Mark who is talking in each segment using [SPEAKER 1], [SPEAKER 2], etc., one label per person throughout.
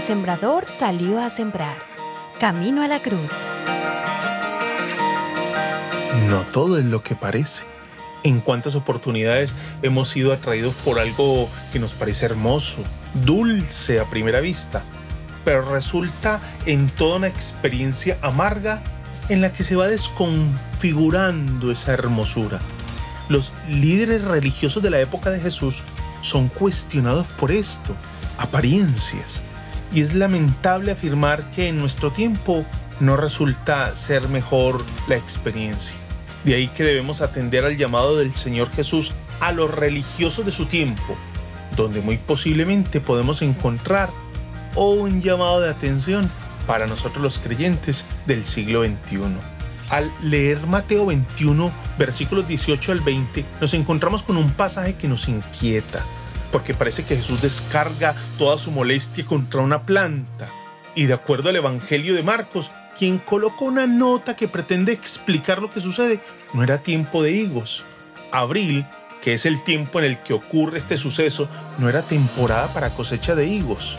[SPEAKER 1] sembrador salió a sembrar. Camino a la cruz.
[SPEAKER 2] No todo es lo que parece. En cuántas oportunidades hemos sido atraídos por algo que nos parece hermoso, dulce a primera vista, pero resulta en toda una experiencia amarga en la que se va desconfigurando esa hermosura. Los líderes religiosos de la época de Jesús son cuestionados por esto, apariencias. Y es lamentable afirmar que en nuestro tiempo no resulta ser mejor la experiencia. De ahí que debemos atender al llamado del Señor Jesús a los religiosos de su tiempo, donde muy posiblemente podemos encontrar un llamado de atención para nosotros los creyentes del siglo XXI. Al leer Mateo 21, versículos 18 al 20, nos encontramos con un pasaje que nos inquieta, porque parece que Jesús descarga toda su molestia contra una planta. Y de acuerdo al Evangelio de Marcos, quien colocó una nota que pretende explicar lo que sucede, no era tiempo de higos. Abril, que es el tiempo en el que ocurre este suceso, no era temporada para cosecha de higos.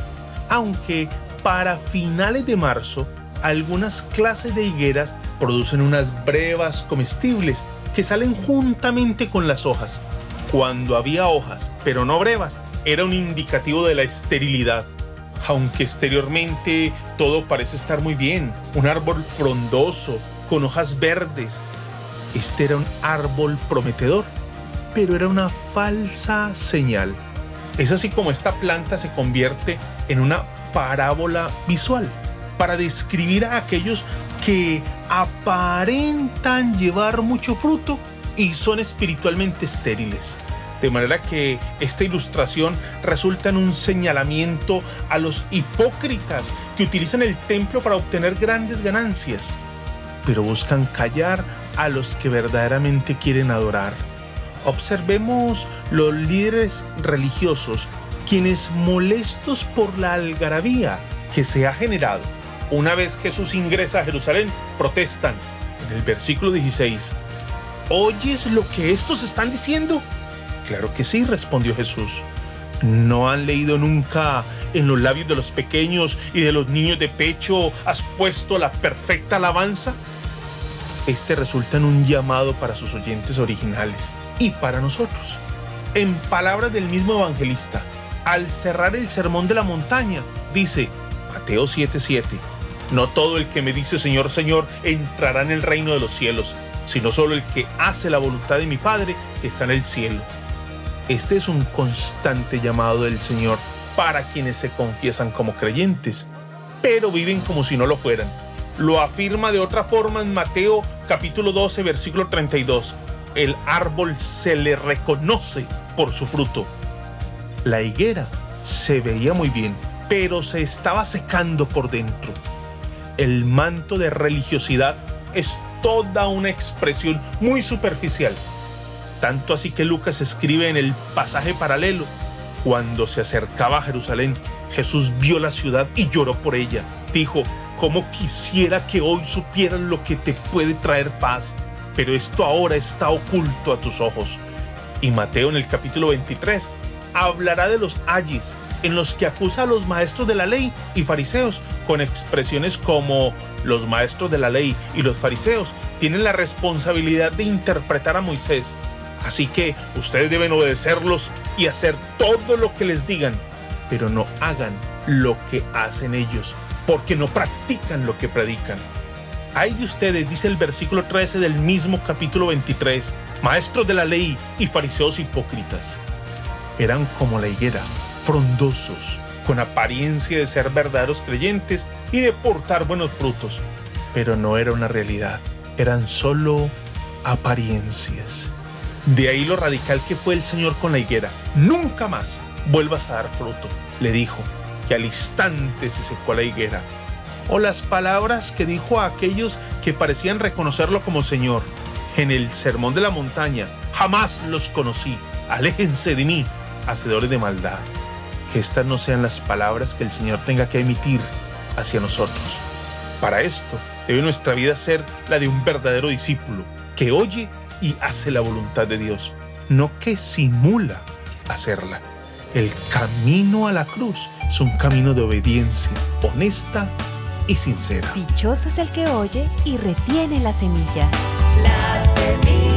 [SPEAKER 2] Aunque para finales de marzo, algunas clases de higueras producen unas brevas comestibles que salen juntamente con las hojas. Cuando había hojas, pero no brevas, era un indicativo de la esterilidad. Aunque exteriormente todo parece estar muy bien, un árbol frondoso, con hojas verdes. Este era un árbol prometedor, pero era una falsa señal. Es así como esta planta se convierte en una parábola visual para describir a aquellos que aparentan llevar mucho fruto y son espiritualmente estériles. De manera que esta ilustración resulta en un señalamiento a los hipócritas que utilizan el templo para obtener grandes ganancias, pero buscan callar a los que verdaderamente quieren adorar. Observemos los líderes religiosos quienes molestos por la algarabía que se ha generado una vez Jesús ingresa a Jerusalén, protestan en el versículo 16. ¿Oyes lo que estos están diciendo? Claro que sí, respondió Jesús. ¿No han leído nunca en los labios de los pequeños y de los niños de pecho has puesto la perfecta alabanza? Este resulta en un llamado para sus oyentes originales y para nosotros. En palabras del mismo evangelista, al cerrar el sermón de la montaña, dice Mateo 7:7, no todo el que me dice Señor, Señor entrará en el reino de los cielos, sino solo el que hace la voluntad de mi Padre que está en el cielo. Este es un constante llamado del Señor para quienes se confiesan como creyentes, pero viven como si no lo fueran. Lo afirma de otra forma en Mateo capítulo 12, versículo 32. El árbol se le reconoce por su fruto. La higuera se veía muy bien, pero se estaba secando por dentro. El manto de religiosidad es toda una expresión muy superficial. Tanto así que Lucas escribe en el pasaje paralelo, cuando se acercaba a Jerusalén, Jesús vio la ciudad y lloró por ella. Dijo, ¿cómo quisiera que hoy supieran lo que te puede traer paz? Pero esto ahora está oculto a tus ojos. Y Mateo en el capítulo 23 hablará de los ayis, en los que acusa a los maestros de la ley y fariseos, con expresiones como los maestros de la ley y los fariseos tienen la responsabilidad de interpretar a Moisés. Así que ustedes deben obedecerlos y hacer todo lo que les digan, pero no hagan lo que hacen ellos, porque no practican lo que predican. Hay de ustedes, dice el versículo 13 del mismo capítulo 23, maestros de la ley y fariseos hipócritas eran como la higuera, frondosos, con apariencia de ser verdaderos creyentes y de portar buenos frutos, pero no era una realidad, eran solo apariencias. De ahí lo radical que fue el Señor con la higuera. Nunca más vuelvas a dar fruto, le dijo, que al instante se secó la higuera. O las palabras que dijo a aquellos que parecían reconocerlo como Señor. En el Sermón de la Montaña, jamás los conocí, aléjense de mí, hacedores de maldad, que estas no sean las palabras que el Señor tenga que emitir hacia nosotros. Para esto debe nuestra vida ser la de un verdadero discípulo, que oye y hace la voluntad de Dios, no que simula hacerla. El camino a la cruz es un camino de obediencia honesta y sincera.
[SPEAKER 1] Dichoso es el que oye y retiene la semilla.
[SPEAKER 3] La semilla.